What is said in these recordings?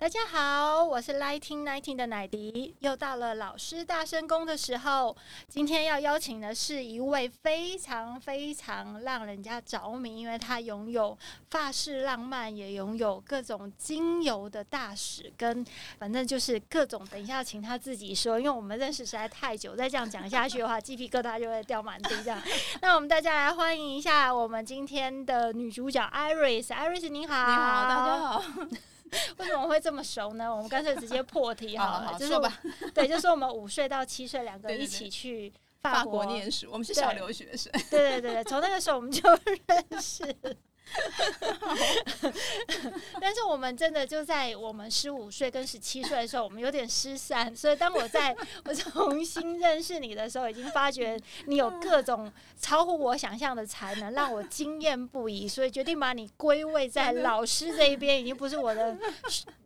大家好，我是 Lighting Nineteen 的奶迪，又到了老师大声公的时候。今天要邀请的是一位非常非常让人家着迷，因为他拥有法式浪漫，也拥有各种精油的大使，跟反正就是各种。等一下请他自己说，因为我们认识实在太久，再这样讲下去的话，鸡皮疙瘩就会掉满地。这样，那我们大家来欢迎一下我们今天的女主角 Iris，Iris 你好，你好，大家好。为什么会这么熟呢？我们干脆直接破题好了，好好就是。对，就是我们五岁到七岁两个一起去法国，法国念书，我们是小留学生。对对对对，从那个时候我们就认识。但是我们真的就在我们十五岁跟十七岁的时候，我们有点失散。所以当我在我重新认识你的时候，已经发觉你有各种超乎我想象的才能，让我惊艳不已。所以决定把你归位在老师这一边，已经不是我的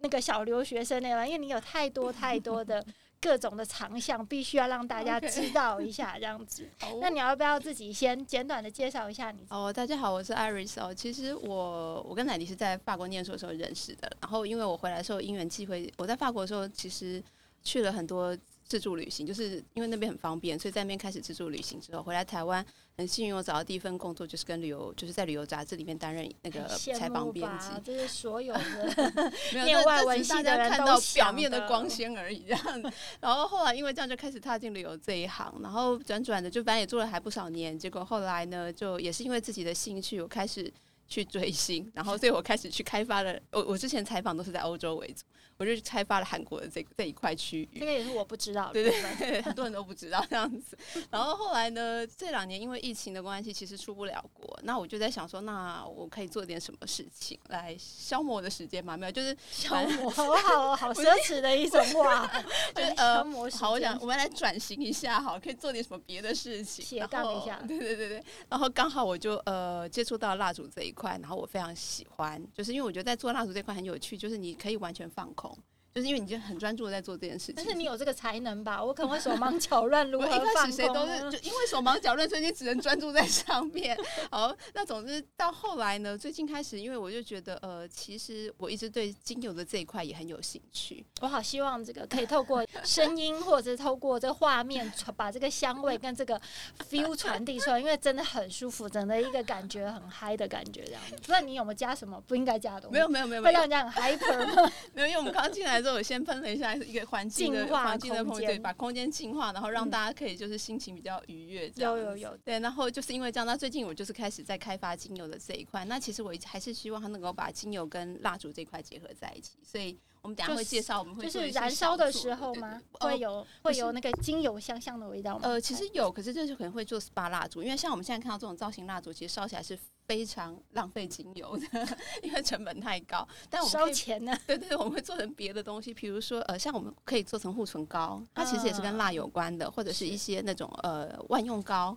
那个小留学生那了，因为你有太多太多的。各种的长项必须要让大家知道一下，这样子。Okay. 那你要不要自己先简短的介绍一下你？哦，大家好，我是 Iris 哦。其实我我跟奶迪是在法国念书的时候认识的，然后因为我回来的时候因缘际会，我在法国的时候其实去了很多。自助旅行，就是因为那边很方便，所以在那边开始自助旅行之后，回来台湾很幸运，我找到第一份工作就是跟旅游，就是在旅游杂志里面担任那个采访编辑。这 是所有的 念外文系的人看到表面的光鲜而已，这样。然后后来因为这样就开始踏进旅游这一行，然后转转的就反正也做了还不少年，结果后来呢，就也是因为自己的兴趣，我开始去追星，然后所以我开始去开发了。我我之前采访都是在欧洲为主。我就开发了韩国的这这一块区域，这个也是我不知道，对对对，很多人都不知道这样子。然后后来呢，这两年因为疫情的关系，其实出不了国，那我就在想说，那我可以做点什么事情来消磨我的时间嘛？没有，就是消磨，好好好 奢侈的一种话，就是呃，好，我想我们来转型一下，好，可以做点什么别的事情，斜杠一下，对对对对。然后刚好我就呃接触到蜡烛这一块，块然后我非常喜欢，就是因为我觉得在做蜡烛这块很有趣，就是你可以完全放空。就是因为你就很专注的在做这件事情，但是你有这个才能吧？我可能会手忙脚乱，如 何放空？一开始谁都是就因为手忙脚乱，所以你只能专注在上面。好，那总之到后来呢，最近开始，因为我就觉得呃，其实我一直对精油的这一块也很有兴趣。我好希望这个可以透过声音，或者是透过这个画面，把这个香味跟这个 feel 传递出来，因为真的很舒服，整个一个感觉很嗨的感觉这样子。不知道你有没有加什么不应该加的东西？没有没有没有，会让人家很 hyper 吗？没有，因为我们刚进来。之后我先喷了一下一个环境的环境的空间，对，把空间净化，然后让大家可以就是心情比较愉悦。有有有，对，然后就是因为这样，那最近我就是开始在开发精油的这一块。那其实我还是希望它能够把精油跟蜡烛这块结合在一起，所以。我们等下会介绍，我们会就是燃烧的时候吗？会有会有那个精油香香的味道吗？呃，其实有，可是就是可能会做 SPA 蜡烛，因为像我们现在看到这种造型蜡烛，其实烧起来是非常浪费精油的，因为成本太高。但我们烧钱呢？对对，我们会做成别的东西，比如说呃，像我们可以做成护唇膏，它其实也是跟蜡有关的，或者是一些那种呃万用膏。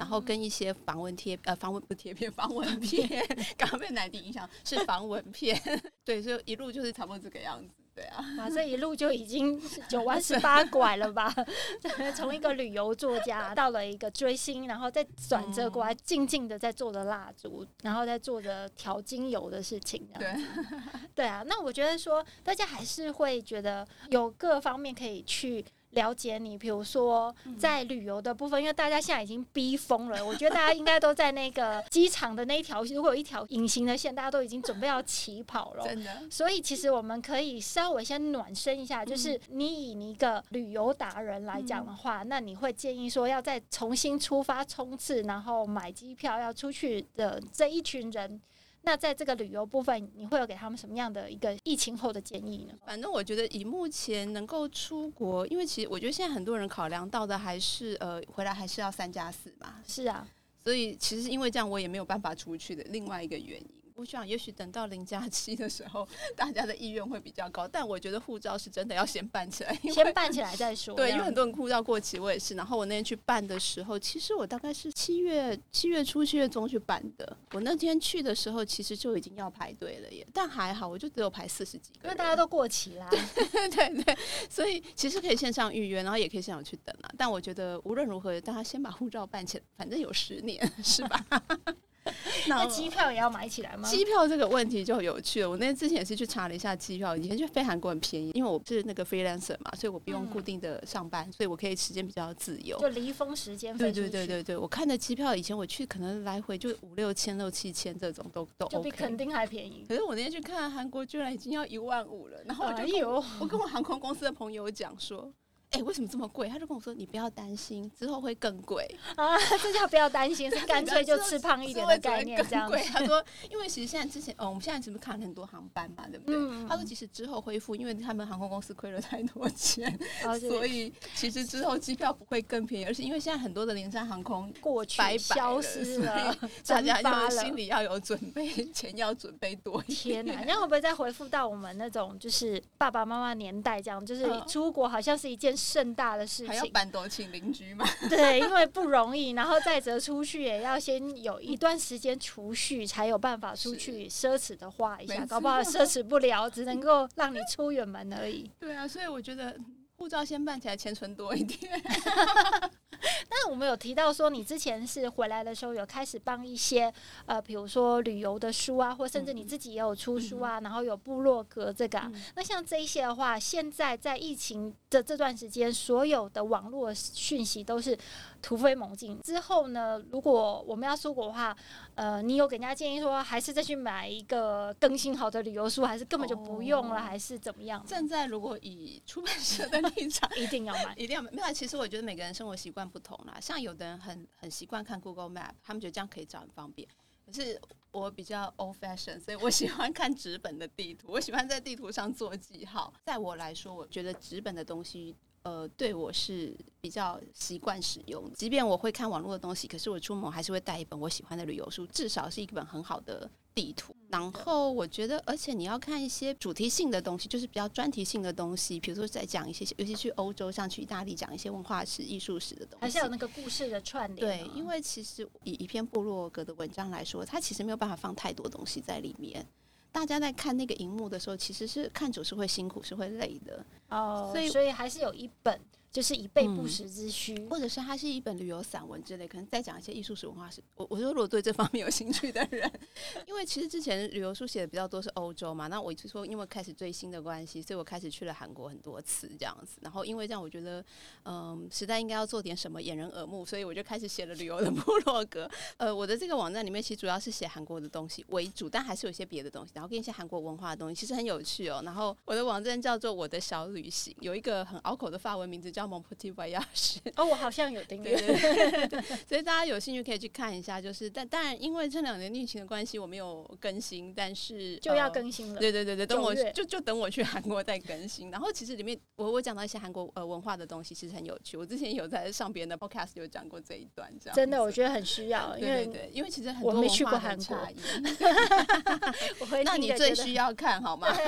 然后跟一些防蚊贴，呃，防蚊不贴片，防蚊片，刚刚被奶迪影响，是防蚊片，对，所以一路就是差不多这个样子，对啊，啊，这一路就已经 九弯十八拐了吧？从一个旅游作家到了一个追星，然后再转折过来，静静的在做着蜡烛，然后在做着调精油的事情，对，对啊，那我觉得说，大家还是会觉得有各方面可以去。了解你，比如说在旅游的部分，因为大家现在已经逼疯了，我觉得大家应该都在那个机场的那一条，如果有一条隐形的线，大家都已经准备要起跑了。真的。所以其实我们可以稍微先暖身一下，就是你以你一个旅游达人来讲的话，那你会建议说要再重新出发冲刺，然后买机票要出去的这一群人。那在这个旅游部分，你会有给他们什么样的一个疫情后的建议呢？反正我觉得以目前能够出国，因为其实我觉得现在很多人考量到的还是呃回来还是要三加四嘛。是啊，所以其实因为这样，我也没有办法出去的另外一个原因。我想也许等到零假期的时候，大家的意愿会比较高。但我觉得护照是真的要先办起来，先办起来再说。对，因为很多人护照过期，我也是。然后我那天去办的时候，其实我大概是七月七月初七月中去办的。我那天去的时候，其实就已经要排队了耶。但还好，我就只有排四十几个，因为大家都过期啦。对对对，所以其实可以线上预约，然后也可以现场去等啊。但我觉得无论如何，大家先把护照办起来，反正有十年，是吧？那机票也要买起来吗？机票这个问题就有趣了。我那天之前也是去查了一下机票，以前去飞韩国很便宜，因为我是那个 freelancer 嘛，所以我不用固定的上班，嗯、所以我可以时间比较自由，就离峰时间。对对对对对，我看的机票以前我去可能来回就五六千、六七千这种都都、OK、就比肯定还便宜。可是我那天去看韩国，居然已经要一万五了，然后我就跟我，我跟我航空公司的朋友讲说。哎、欸，为什么这么贵？他就跟我说：“你不要担心，之后会更贵 啊！”这叫不要担心，是干脆就吃胖一点的概念这样子。他说：“因为其实现在之前，哦，我们现在是不是看了很多航班嘛，对不对？”嗯、他说：“其实之后恢复，因为他们航空公司亏了太多钱，哦、所以其实之后机票不会更便宜，而是因为现在很多的廉价航空过去消失了，大家就心里要有准备，钱要准备多一点。天哪！那会不会再回复到我们那种就是爸爸妈妈年代这样，就是出国好像是一件盛大的事情？还要搬多请邻居吗？对，因为不容易，然后再则出去也要先有一段时间储蓄，才有办法出去奢侈的花一下，搞不好奢侈不了，只能够让你出远门而已。对啊，所以我觉得护照先办起来，钱存多一点。但是我们有提到说，你之前是回来的时候有开始帮一些呃，比如说旅游的书啊，或甚至你自己也有出书啊，嗯、然后有部落格这个、啊。嗯、那像这一些的话，现在在疫情的这段时间，所有的网络讯息都是突飞猛进。之后呢，如果我们要出国的话，呃，你有给人家建议说，还是再去买一个更新好的旅游书，还是根本就不用了，哦、还是怎么样？现在如果以出版社的立场，一定要买，一定要买。没有，其实我觉得每个人生活习惯不同啦。像有的人很很习惯看 Google Map，他们觉得这样可以找很方便。可是我比较 old fashion，所以我喜欢看纸本的地图，我喜欢在地图上做记号。在我来说，我觉得纸本的东西。呃，对我是比较习惯使用，即便我会看网络的东西，可是我出门还是会带一本我喜欢的旅游书，至少是一本很好的地图。然后我觉得，而且你要看一些主题性的东西，就是比较专题性的东西，比如说在讲一些，尤其去欧洲，像去意大利讲一些文化史、艺术史的东西，还是有那个故事的串联。对，因为其实以一篇部落格的文章来说，它其实没有办法放太多东西在里面。大家在看那个荧幕的时候，其实是看久是会辛苦，是会累的哦。所以，所以还是有一本。就是以备不时之需，嗯，或者是它是一本旅游散文之类，可能再讲一些艺术史、文化史。我我说，如果对这方面有兴趣的人，因为其实之前旅游书写的比较多是欧洲嘛，那我就说，因为开始追星的关系，所以我开始去了韩国很多次这样子。然后因为这样，我觉得嗯，时代应该要做点什么掩人耳目，所以我就开始写了旅游的部落格。呃，我的这个网站里面其实主要是写韩国的东西为主，但还是有一些别的东西，然后跟一些韩国文化的东西，其实很有趣哦。然后我的网站叫做我的小旅行，有一个很拗口的法文名字叫 Mon Petit Voyage。哦，我好像有订阅，对对对，所以大家有兴趣可以去看一下。就是，但当然，因为这两年疫情的关系，我没有更新，但是就要更新了。对对对对，等我就就等我去韩国再更新。然后其实里面我我讲到一些韩国呃文化的东西，其实很有趣。我之前有在上别人的 podcast 有讲过这一段，这样真的我觉得很需要，因为对对对，因为其实很多我没去过韩国，那你最需要看好吗？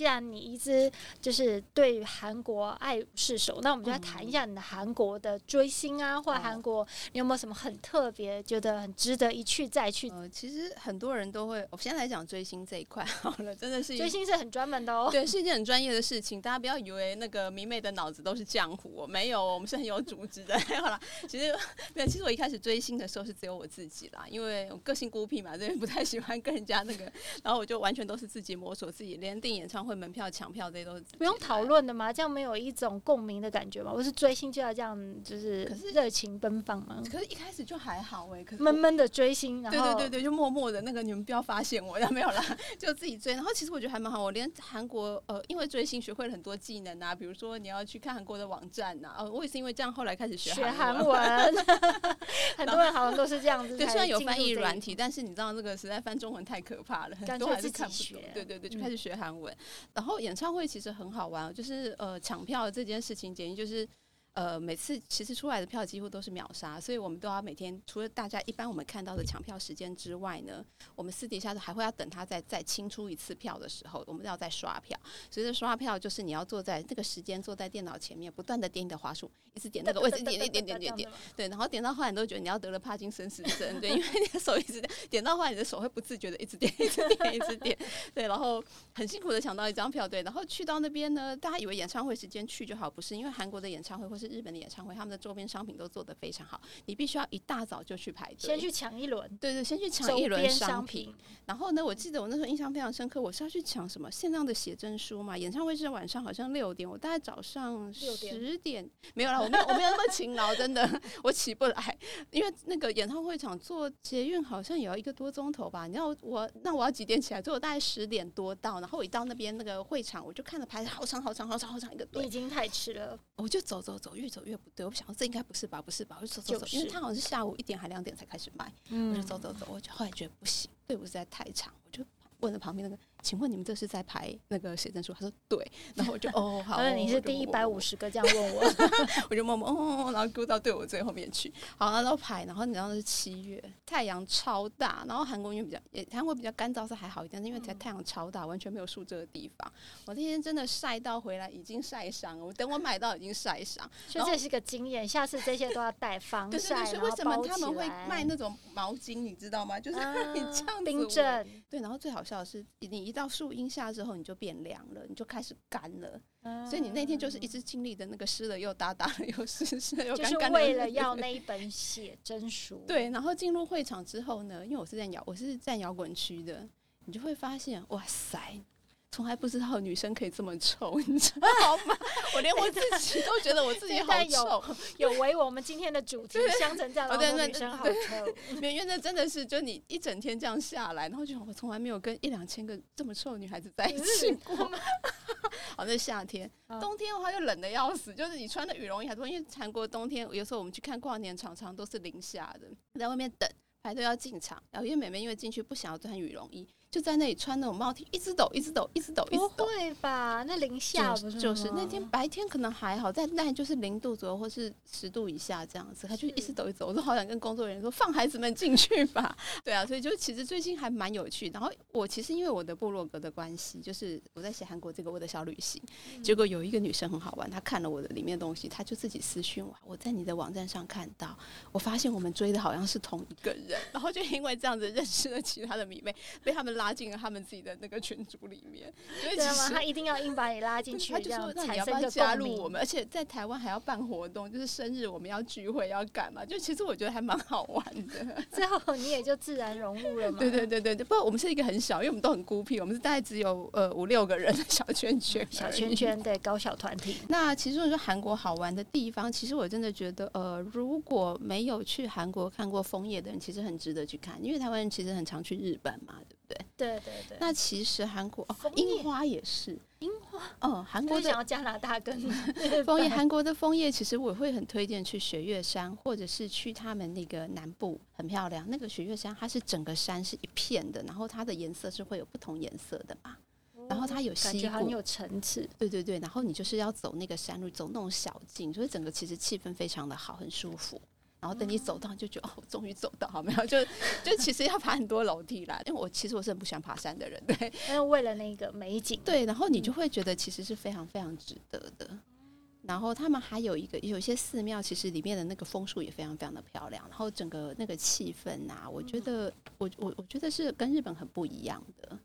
既然你一直就是对韩国爱不释手，那我们就来谈一下你的韩国的追星啊，嗯、或者韩国你有没有什么很特别、觉得很值得一去再去？呃，其实很多人都会，我先来讲追星这一块好了，真的是追星是很专门的哦，对，是一件很专业的事情。大家不要以为那个迷妹的脑子都是浆糊，没有，我们是很有组织的。好了，其实没有，其实我一开始追星的时候是只有我自己啦，因为我个性孤僻嘛，这边不太喜欢跟人家那个，然后我就完全都是自己摸索自己，连订演唱会。门票抢票这些都是不用讨论的吗？这样没有一种共鸣的感觉吗？我是追星就要这样，就是可是热情奔放吗？可是一开始就还好哎、欸，可是闷闷的追星，然后对对对对，就默默的那个你们不要发现我，然 后没有啦，就自己追。然后其实我觉得还蛮好，我连韩国呃，因为追星学会了很多技能啊，比如说你要去看韩国的网站呐、啊，哦，我也是因为这样后来开始学学韩文，很多人好像都是这样子。对，虽然有翻译软体，但是你知道这个实在翻中文太可怕了，很多还是看不懂。对对对，就开始学韩文。嗯然后演唱会其实很好玩，就是呃抢票这件事情，简直就是呃，每次其实出来的票几乎都是秒杀，所以我们都要每天除了大家一般我们看到的抢票时间之外呢，我们私底下还会要等他再再清出一次票的时候，我们要再刷票。所以这刷票就是你要坐在这个时间坐在电脑前面，不断的点你的滑鼠，一直点那个位置，点点点点点点，对，然后点到后来你都觉得你要得了帕金森氏症，对，因为你的手一直点，点到后来你的手会不自觉的一直点，一直点，一直点，对，然后很辛苦的抢到一张票，对，然后去到那边呢，大家以为演唱会时间去就好，不是，因为韩国的演唱会或是日本的演唱会。他们的周边商品都做得非常好，你必须要一大早就去排队，先去抢一轮。对对，先去抢一轮商品。然后呢，我记得我那时候印象非常深刻，我是要去抢什么限量的写真书嘛？演唱会是晚上好像六点，我大概早上十点没有了，我没有我没有那么勤劳，真的 我起不来，因为那个演唱会场坐捷运好像也要一个多钟头吧？你知道我那我要几点起来？所以我大概十点多到，然后我一到那边那个会场，我就看着排好长好长好长好长一个队，已经太迟了，我就走走走，越走越不对。我想说这应该不是吧？不是吧？我就走走走，因为他好像是下午一点还两点才开始卖，我就走走走。我就后来觉得不行，队伍实在太长，我就问了旁边那个。请问你们这是在排那个写真书？他说对，然后我就哦好。那你是第一百五十个这样问我，我就默默哦，然后勾到队伍最后面去。好，然后排，然后你知道那是七月，太阳超大，然后韩国因为比较也韩国比较干燥是还好一点，因为才太阳超大，完全没有树遮的地方。我那天真的晒到回来已经晒伤了，我等我买到已经晒伤。所以这是个经验，下次这些都要带防晒。为什么他们会卖那种毛巾？你知道吗？就是 你这样冰镇。对，然后最好笑的是你一到树荫下之后，你就变凉了，你就开始干了，嗯、所以你那天就是一直经历的那个湿了又哒哒的，又湿湿了又干干。就是为了要那一本写真书。对，然后进入会场之后呢，因为我是在摇，我是在摇滚区的，你就会发现，哇塞。从来不知道女生可以这么臭，你知道吗？我连我自己都觉得我自己好臭，有违我们今天的主题。香橙在老的女生好臭，因为那真的是，就你一整天这样下来，然后就我从来没有跟一两千个这么臭的女孩子在一起过。好，那夏天，冬天的话又冷的要死，就是你穿的羽绒衣还多，因为韩国冬天有时候我们去看跨年，常常都是零下的，在外面等排队要进场，然后因为美眉因为进去不想要穿羽绒衣。就在那里穿那种帽 T，一直抖，一直抖，一直抖，一直抖。不会吧？那零下不是？就是那天白天可能还好，在那就是零度左右或是十度以下这样子，他就一直抖一直抖。我都好想跟工作人员说放孩子们进去吧。对啊，所以就其实最近还蛮有趣。然后我其实因为我的部落格的关系，就是我在写韩国这个我的小旅行，结果有一个女生很好玩，她看了我的里面的东西，她就自己私讯我，我在你的网站上看到，我发现我们追的好像是同一个人，然后就因为这样子认识了其他的迷妹，被他们拉进了他们自己的那个群组里面，对吗？他一定要硬把你拉进去，他就说：“那你要不要加入我们？”而且在台湾还要办活动，就是生日我们要聚会要干嘛？就其实我觉得还蛮好玩的。最后你也就自然融入了嘛。对对对对对，不过我们是一个很小，因为我们都很孤僻，我们是大概只有呃五六个人的小圈圈，小圈圈对高小团体。那其实我说韩国好玩的地方，其实我真的觉得呃，如果没有去韩国看过枫叶的人，其实很值得去看，因为台湾人其实很常去日本嘛。对对对？对，那其实韩国哦，樱花也是。樱花。哦，韩国的想要加拿大跟 枫叶，韩国的枫叶其实我会很推荐去雪月山，或者是去他们那个南部，很漂亮。那个雪月山它是整个山是一片的，然后它的颜色是会有不同颜色的嘛，然后它有溪谷，很有层次。对对对，然后你就是要走那个山路，走那种小径，所以整个其实气氛非常的好，很舒服。然后等你走到，就觉得哦，终于走到，好没有？就就其实要爬很多楼梯啦，因为我其实我是很不喜欢爬山的人，对。但为为了那个美景，对。然后你就会觉得其实是非常非常值得的。然后他们还有一个有些寺庙，其实里面的那个枫树也非常非常的漂亮。然后整个那个气氛啊，我觉得我我我觉得是跟日本很不一样的。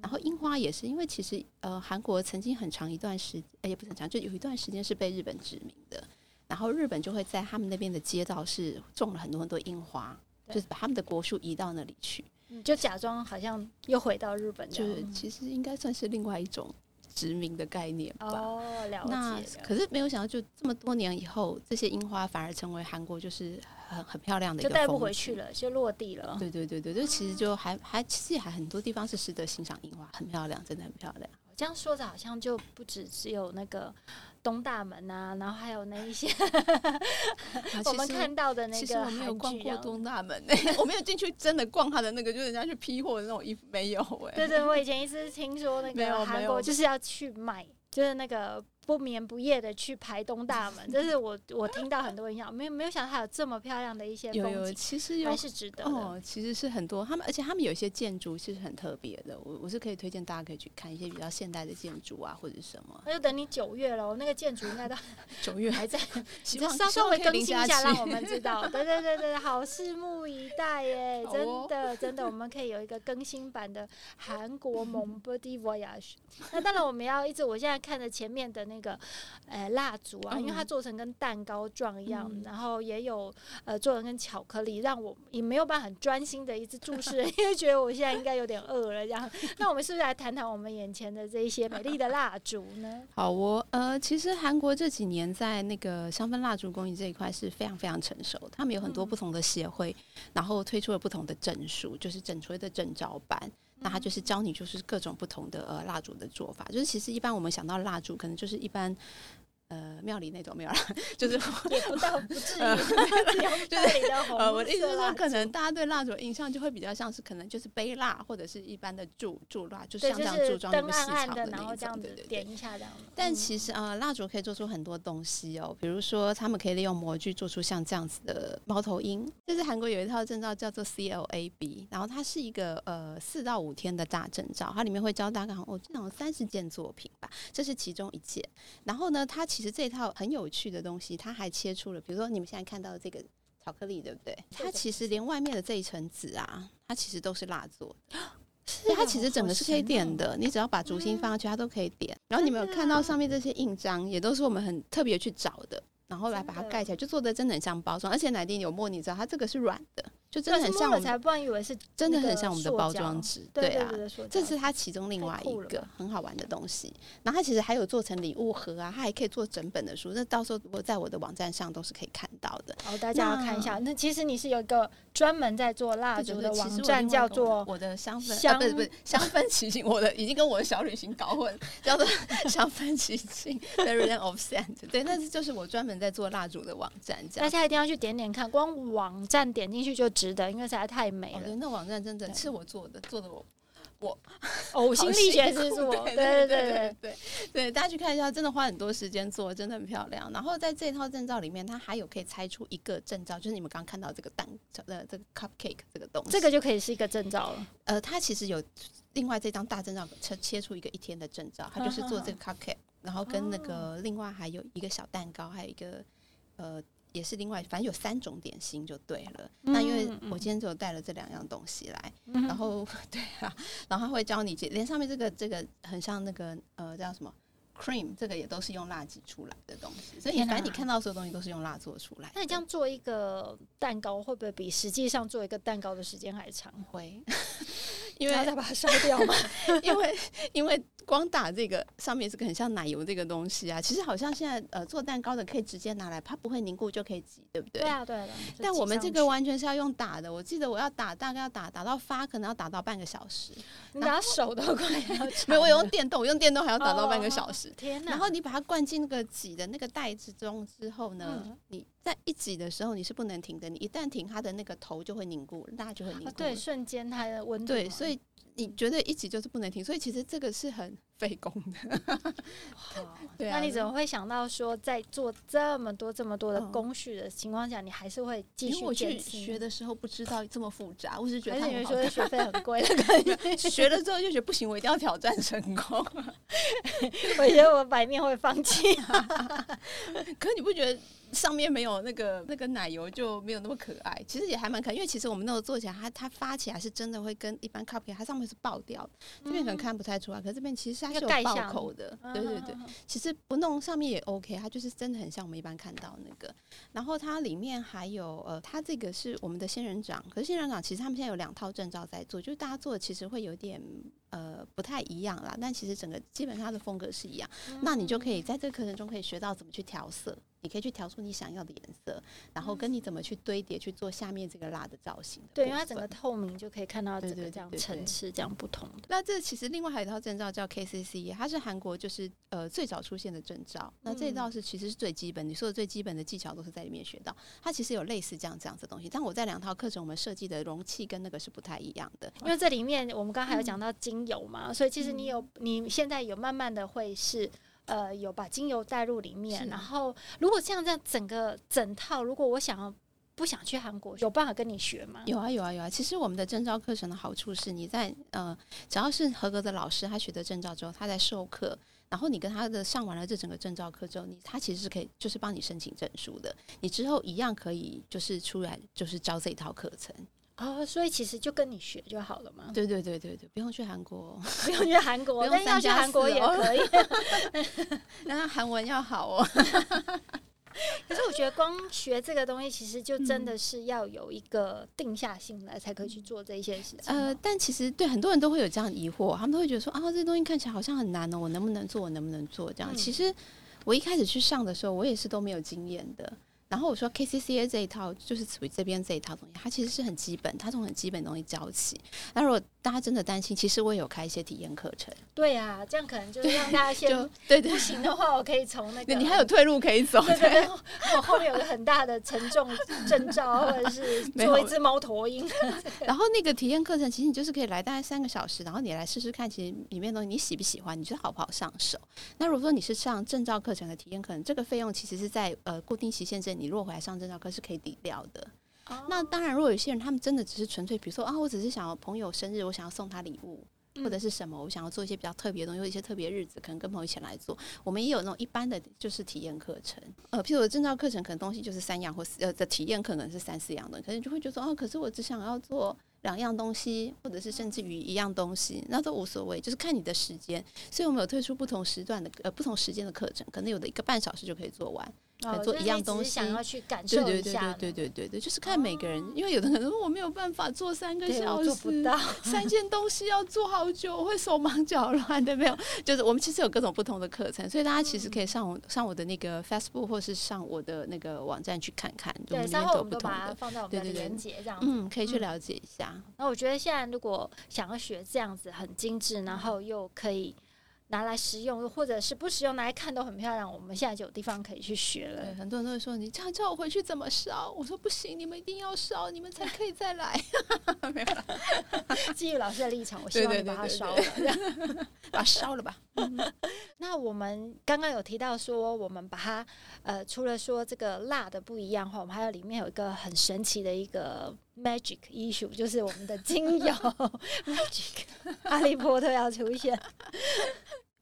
然后樱花也是，因为其实呃，韩国曾经很长一段时哎，也不是很长，就有一段时间是被日本殖民的。然后日本就会在他们那边的街道是种了很多很多樱花，就是把他们的国树移到那里去，就假装好像又回到日本，就是其实应该算是另外一种殖民的概念吧。哦，了解。那可是没有想到，就这么多年以后，这些樱花反而成为韩国就是很很漂亮的一个，就带不回去了，就落地了。对对对对，就其实就还还其实还很多地方是值得欣赏樱花，很漂亮，真的很漂亮。这样说着好像就不止只有那个。东大门啊，然后还有那一些 我们看到的那个，其实我没有逛过东大门，欸，我没有进去真的逛他的那个，就是人家去批货的那种衣服，没有哎，欸。对对，我以前一直听说那个韩国就是要去买，就是那个不眠不夜的去排东大门，这是我我听到很多人讲，没有没有想到还有这么漂亮的一些风景，有有，其实有还是值得的。哦，其实是很多他们，而且他们有一些建筑其实很特别的，我我是可以推荐大家可以去看一些比较现代的建筑啊，或者什么。那就等你九月了，那个建筑应该都 九月还在，希 望稍稍微更新一下，让我们知道。对对对对，好拭目以待耶！真的、哦、真的，我们可以有一个更新版的韩国蒙布迪 Voyage。那当然，我们要一直，我现在看着前面的那个。呃，蜡烛啊，因为它做成跟蛋糕状一样，嗯、然后也有呃做成跟巧克力，让我也没有办法很专心的一直注视，因为觉得我现在应该有点饿了。这样，那我们是不是来谈谈我们眼前的这一些美丽的蜡烛呢？好、哦，我呃，其实韩国这几年在那个香氛蜡烛工艺这一块是非常非常成熟，他们有很多不同的协会，嗯、然后推出了不同的证书，就是整锤的证照班，那他就是教你就是各种不同的呃蜡烛的做法，就是其实一般我们想到蜡烛，可能就是一般。呃，庙里那种没有啦，就是也不到不至于，就是呃，我的意思是说，可能大家对蜡烛的印象就会比较像是可能就是杯蜡或者是一般的柱柱蜡，就像这样柱状那么细长的那种，对对对，点一下这样。但其实呃，蜡烛可以做出很多东西哦，比如说他们可以利用模具做出像这样子的猫头鹰。就是韩国有一套证照叫做 CLAB，然后它是一个呃四到五天的大证照，它里面会教大概哦这种三十件作品吧，这是其中一件。然后呢，它。其实这一套很有趣的东西，它还切出了，比如说你们现在看到的这个巧克力，对不对？它其实连外面的这一层纸啊，它其实都是蜡做的。是它其实整个是可以点的，你只要把烛芯放上去，它都可以点。然后你们有看到上面这些印章，也都是我们很特别去找的，然后来把它盖起来，就做的真的很像包装。而且奶丁有摸，你知道它这个是软的。就真的很像我们，才不然以为是真的很像我们的包装纸，对啊，对对对，这是它其中另外一个很好玩的东西。然后它其实还有做成礼物盒啊，它还可以做整本的书。那到时候如果在我的网站上都是可以看到的。好，大家要看一下。那其实你是有一个专门在做蜡烛的网站，叫做我的香氛香，不是不是 香氛奇境，我的已经跟我的小旅行搞混，叫做 香氛奇境 Fairyland of Sand。对，那是就是我专门在做蜡烛的网站。大家一定要去点点看，光网站点进去就值得，因为实在太美了。那网站真的是我做的，做的我我呕心沥血之作。对对对对对对，大家去看一下，真的花很多时间做，真的很漂亮。然后在这套证照里面，它还有可以拆出一个证照，就是你们刚刚看到这个蛋呃这个 cupcake 这个东西，这个就可以是一个证照了。呃，它其实有另外这张大证照切切出一个一天的证照，它就是做这个 cupcake，然后跟那个另外还有一个小蛋糕，还有一个呃。也是另外，反正有三种点心就对了。嗯、那因为我今天只有带了这两样东西来，嗯、然后 对啊，然后他会教你，连上面这个这个很像那个呃叫什么 cream，这个也都是用蜡挤出来的东西。所以反正你看到所有东西都是用蜡做出来。那你这样做一个蛋糕，会不会比实际上做一个蛋糕的时间还长？会。因为要再把它烧掉嘛，因为因为光打这个上面是个很像奶油这个东西啊，其实好像现在呃做蛋糕的可以直接拿来，它不会凝固就可以挤，对不对？对啊，对的。但我们这个完全是要用打的，我记得我要打大概要打打到发，可能要打到半个小时。你拿手都快要没有，我用电动，我用电动还要打到半个小时。天哪！然后你把它灌进那个挤的那个袋子中之后呢，嗯、你在一挤的时候你是不能停的，你一旦停，它的那个头就会凝固，蜡就会凝固。对，瞬间它的温度。对，所以。你觉得一集就是不能停，所以其实这个是很费工的。对啊，那你怎么会想到说，在做这么多这么多的工序的情况下，你还是会继续？因为我去学的时候不知道这么复杂，我是觉得他们说学费很贵的感觉。学了之后就觉得不行，我一定要挑战成功。我觉得我白面会放弃。可你不觉得？上面没有那个那个奶油就没有那么可爱，其实也还蛮可爱，因为其实我们那时候做起来，它它发起来是真的会跟一般 cupcake，它上面是爆掉，这边可能看不太出来，可是这边其实它是有爆口的，对对对，其实不弄上面也 OK，它就是真的很像我们一般看到那个。然后它里面还有呃，它这个是我们的仙人掌，可是仙人掌其实他们现在有两套证照在做，就是大家做的其实会有点呃不太一样啦，但其实整个基本上它的风格是一样，那你就可以在这个课程中可以学到怎么去调色。你可以去调出你想要的颜色，然后跟你怎么去堆叠去做下面这个蜡的造型的。对，因为它整个透明，就可以看到这个这样层次这样不同的。那这其实另外还有一套证照叫 KCC，它是韩国就是呃最早出现的证照。那这一套是其实是最基本，你说的最基本的技巧都是在里面学到。它其实有类似这样这样子的东西，但我在两套课程我们设计的容器跟那个是不太一样的。因为这里面我们刚刚还有讲到精油嘛，嗯、所以其实你有你现在有慢慢的会是。呃有把精油带入里面，然后如果像这样整个整套，如果我想要不想去韩国，有办法跟你学吗？有啊有啊有啊！其实我们的证照课程的好处是，你在呃只要是合格的老师，他取得证照之后，他在授课，然后你跟他的上完了这整个证照课之后，你他其实是可以就是帮你申请证书的，你之后一样可以就是出来就是教这一套课程。哦，所以其实就跟你学就好了嘛。对对对对对，不用去韩国，不用去韩国，但要去韩国也可以。那韩文要好哦。可是我觉得光学这个东西，其实就真的是要有一个定下心来，才可以去做这些事情。呃，但其实对很多人都会有这样疑惑，他们都会觉得说啊，这东西看起来好像很难哦，我能不能做？我能不能做？这样，其实我一开始去上的时候，我也是都没有经验的。然后我说 KCCA 这一套就是属于这边这一套东西，它其实是很基本，它从很基本东西教起。那如果大家真的担心，其实我也有开一些体验课程。对呀、啊，这样可能就是让大家先 对对，不行的话，我可以从那个，你还有退路可以走。对对对，我后面有个很大的沉重征兆，或者是做一只猫头鹰。然后那个体验课程，其实你就是可以来大概三个小时，然后你来试试看，其实里面的东西你喜不喜欢，你觉得好不好上手。那如果说你是上证照课程的体验课程，这个费用其实是在呃固定期限之内，你如果回来上证照。课是可以抵掉的。Oh. 那当然，如果有些人他们真的只是纯粹，比如说啊，我只是想要朋友生日，我想要送他礼物，嗯、或者是什么，我想要做一些比较特别的东西，有一些特别日子，可能跟朋友一起来做。我们也有那种一般的就是体验课程，呃，譬如我的证照课程，可能东西就是三样或四呃的体验可能是三四样的，可是你就会觉得啊，可是我只想要做两样东西，或者是甚至于一样东西，那都无所谓，就是看你的时间。所以我们有推出不同时段的呃不同时间的课程，可能有的一个半小时就可以做完。做一样东西，想要去感受一下。对对对对对对对，就是看每个人，因为有的人说我没有办法做三个小时，做不到三件东西要做好久，我会手忙脚乱，的没有？就是我们其实有各种不同的课程，所以大家其实可以上我上我的那个 Facebook 或是上我的那个网站去看看。对，稍后我们都把它放在我们的连接这样，嗯，可以去了解一下。那我觉得现在如果想要学这样子很精致，然后又可以。拿来食用，或者是不食用，拿来看都很漂亮。我们现在就有地方可以去学了。对，很多人都会说：“你这样叫我回去怎么烧？”我说：“不行，你们一定要烧，你们才可以再来。”没有了。基于老师的立场，我希望你把它烧了，把它烧了吧。那我们刚刚有提到说，我们把它呃，除了说这个辣的不一样的话，我们还有里面有一个很神奇的一个 magic issue，就是我们的精油 magic，哈利波特要出现。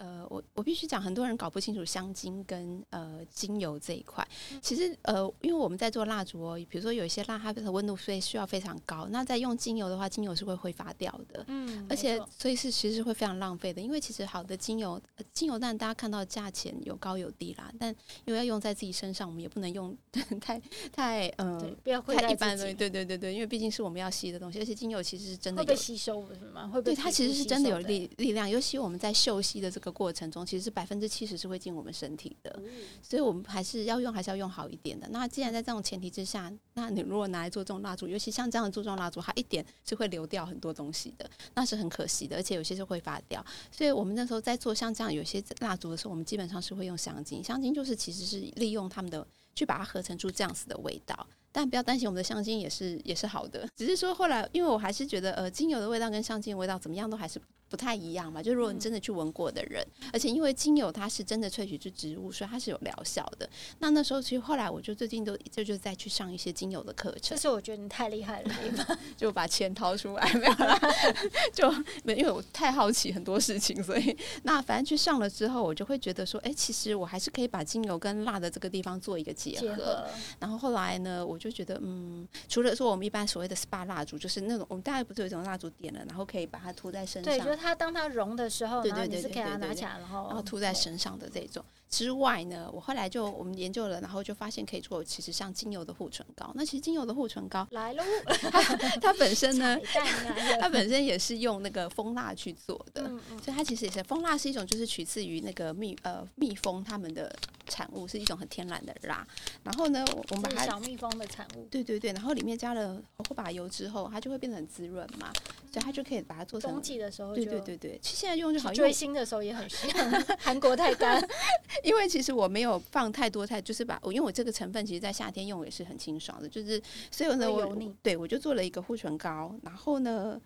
呃，我我必须讲，很多人搞不清楚香精跟呃精油这一块。其实呃，因为我们在做蜡烛哦，比如说有一些蜡，它的温度所以需要非常高。那在用精油的话，精油是会挥发掉的。嗯，而且所以是其实是会非常浪费的。因为其实好的精油，呃、精油但大家看到价钱有高有低啦。但因为要用在自己身上，我们也不能用太太嗯、呃，不要太一般的东西。对对对对，因为毕竟是我们要吸的东西，而且精油其实是真的有会被吸收是吗？会被对它其实是真的有力力量，尤其我们在嗅吸的这个。个过程中，其实是百分之七十是会进我们身体的，所以我们还是要用，还是要用好一点的。那既然在这种前提之下，那你如果拿来做这种蜡烛，尤其像这样的柱状蜡烛，它一点是会流掉很多东西的，那是很可惜的，而且有些是会发掉。所以我们那时候在做像这样有些蜡烛的时候，我们基本上是会用香精，香精就是其实是利用它们的去把它合成出这样子的味道。但不要担心，我们的香精也是也是好的，只是说后来，因为我还是觉得，呃，精油的味道跟香精的味道怎么样都还是。不太一样嘛，就如果你真的去闻过的人，嗯、而且因为精油它是真的萃取出植物，所以它是有疗效的。那那时候其实后来我就最近都就就再去上一些精油的课程。这是我觉得你太厉害了，就把钱掏出来 没有啦，就没因为我太好奇很多事情，所以那反正去上了之后，我就会觉得说，哎、欸，其实我还是可以把精油跟蜡的这个地方做一个结合。结合然后后来呢，我就觉得，嗯，除了说我们一般所谓的 SPA 蜡烛，就是那种我们大概不是有一种蜡烛点了，然后可以把它涂在身上。对，它当它融的时候，然后你是可以把它拿起来，然后然后涂在身上的这种之外呢，我后来就我们研究了，然后就发现可以做，其实像精油的护唇膏。那其实精油的护唇膏来喽，它它本身呢，它本身也是用那个蜂蜡去做的，嗯嗯，所以它其实也是蜂蜡是一种就是取自于那个蜜呃蜜蜂它们的产物，是一种很天然的蜡。然后呢，我们把它小蜜蜂的产物，对对对，然后里面加了火把油之后，它就会变得很滋润嘛，所以它就可以把它做成冬季的时候，对对对对，其实现在用就好。追星的时候也很需要，韩国太干。因为其实我没有放太多太，就是把我因为我这个成分其实在夏天用也是很清爽的，就是所以呢我对我就做了一个护唇膏，然后呢。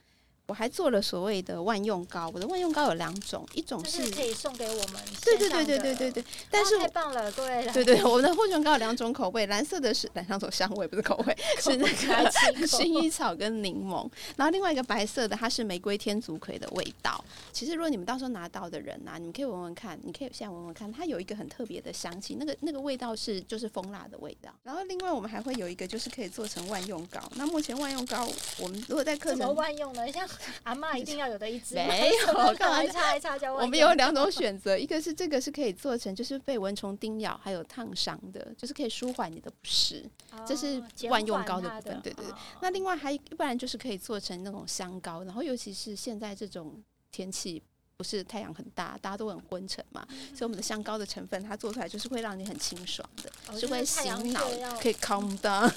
我还做了所谓的万用膏，我的万用膏有两种，一种是，是可以送给我们。对对对对对对对。但是太棒了，对。对对，我们的护唇膏有两种口味，蓝色的是两种香味，不是口味，是那个薰衣草跟柠檬。然后另外一个白色的，它是玫瑰天竺葵的味道。其实如果你们到时候拿到的人啊，你们可以闻闻看，你可以现在闻闻看，它有一个很特别的香气，那个那个味道是就是蜂蜡的味道。然后另外我们还会有一个，就是可以做成万用膏。那目前万用膏，我们如果在课程怎么万用呢？像 阿嬷一定。要有的一支没有，干嘛擦一擦就？我们有两种选择，一个是这个是可以做成，就是被蚊虫叮咬还有烫伤的，就是可以舒缓你的不适，哦、这是万用膏的部分。对对对。哦、那另外还一不然就是可以做成那种香膏，然后尤其是现在这种天气。不是太阳很大，大家都很昏沉嘛，嗯、所以我们的香膏的成分，它做出来就是会让你很清爽的，哦、是会醒脑，可以 calm down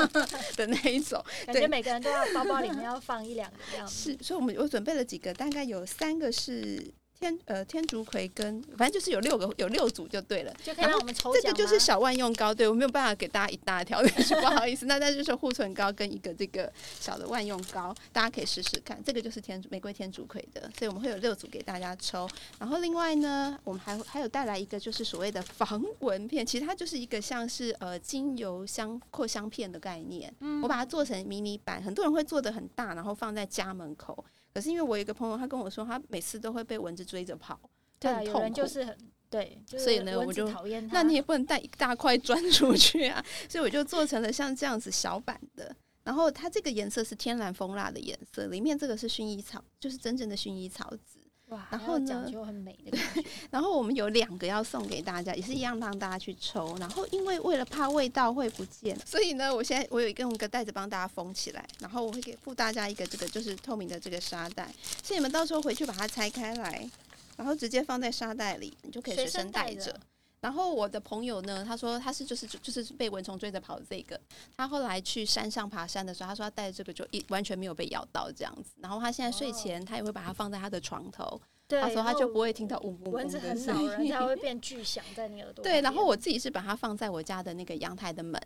的那一种。感觉每个人都要包包里面要放一两个这样子。是，所以我们我准备了几个，大概有三个是。天呃天竺葵跟反正就是有六个有六组就对了，就可以让我们抽奖。这个就是小万用膏，对我没有办法给大家一大条，不好意思。那那就是护唇膏跟一个这个小的万用膏，大家可以试试看。这个就是天玫瑰天竺葵的，所以我们会有六组给大家抽。然后另外呢，我们还还有带来一个就是所谓的防蚊片，其实它就是一个像是呃精油香扩香片的概念。嗯，我把它做成迷你版，很多人会做的很大，然后放在家门口。可是因为我有一个朋友，他跟我说，他每次都会被蚊子追着跑，对啊，有人就是很对，就是、所以呢，我就讨厌他。那你也不能带一大块 砖出去啊，所以我就做成了像这样子小版的。然后它这个颜色是天然蜂蜡的颜色，里面这个是薰衣草，就是真正的薰衣草籽。哇，然后讲究很美的感觉。然后我们有两个要送给大家，也是一样让大家去抽。然后因为为了怕味道会不见，所以呢，我现在我有一个用一个袋子帮大家封起来。然后我会给附大家一个这个就是透明的这个沙袋，所以你们到时候回去把它拆开来，然后直接放在沙袋里，你就可以随身带着。然后我的朋友呢，他说他是就是就是被蚊虫追着跑的这个，他后来去山上爬山的时候，他说他带着这个就一完全没有被咬到这样子。然后他现在睡前他也会把它放在他的床头，对，他说他就不会听到嗡嗡嗡的声音。蚊子很恼人，它会变巨响在你耳朵。对，然后我自己是把它放在我家的那个阳台的门。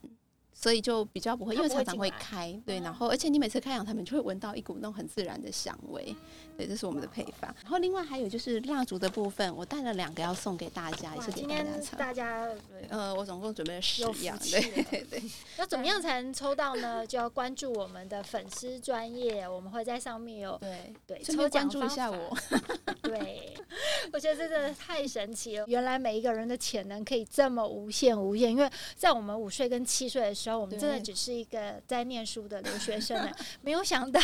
所以就比较不会，因为常常会开，对，然后而且你每次开阳台门就会闻到一股那种很自然的香味，对，这是我们的配方。然后另外还有就是蜡烛的部分，我带了两个要送给大家，也是给大家抽。大家，呃，我总共准备了十样，对对对。那怎么样才能抽到呢？就要关注我们的粉丝专业，我们会在上面有对对抽奖关注一下我。对，我觉得这真的太神奇了，原来每一个人的潜能可以这么无限无限，因为在我们五岁跟七岁的时候。然后我们真的只是一个在念书的留学生呢，没有想到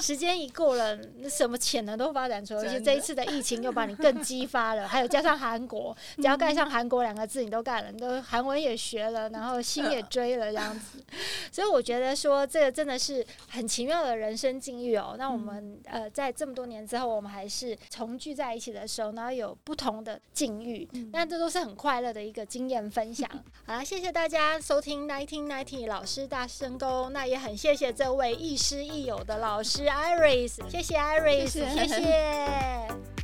时间一过了，那什么潜能都发展出来，而且这一次的疫情又把你更激发了。还有加上韩国，只要盖上韩国两个字，你都干了，你都韩文也学了，然后心也 追了这样子。所以我觉得说这个真的是很奇妙的人生境遇哦。那我们呃在这么多年之后，我们还是重聚在一起的时候，然后有不同的境遇，那这都是很快乐的一个经验分享。好了，谢谢大家收听 Nineteen。老师大声公，那也很谢谢这位亦师亦友的老师 Iris，谢谢 Iris，谢谢。谢谢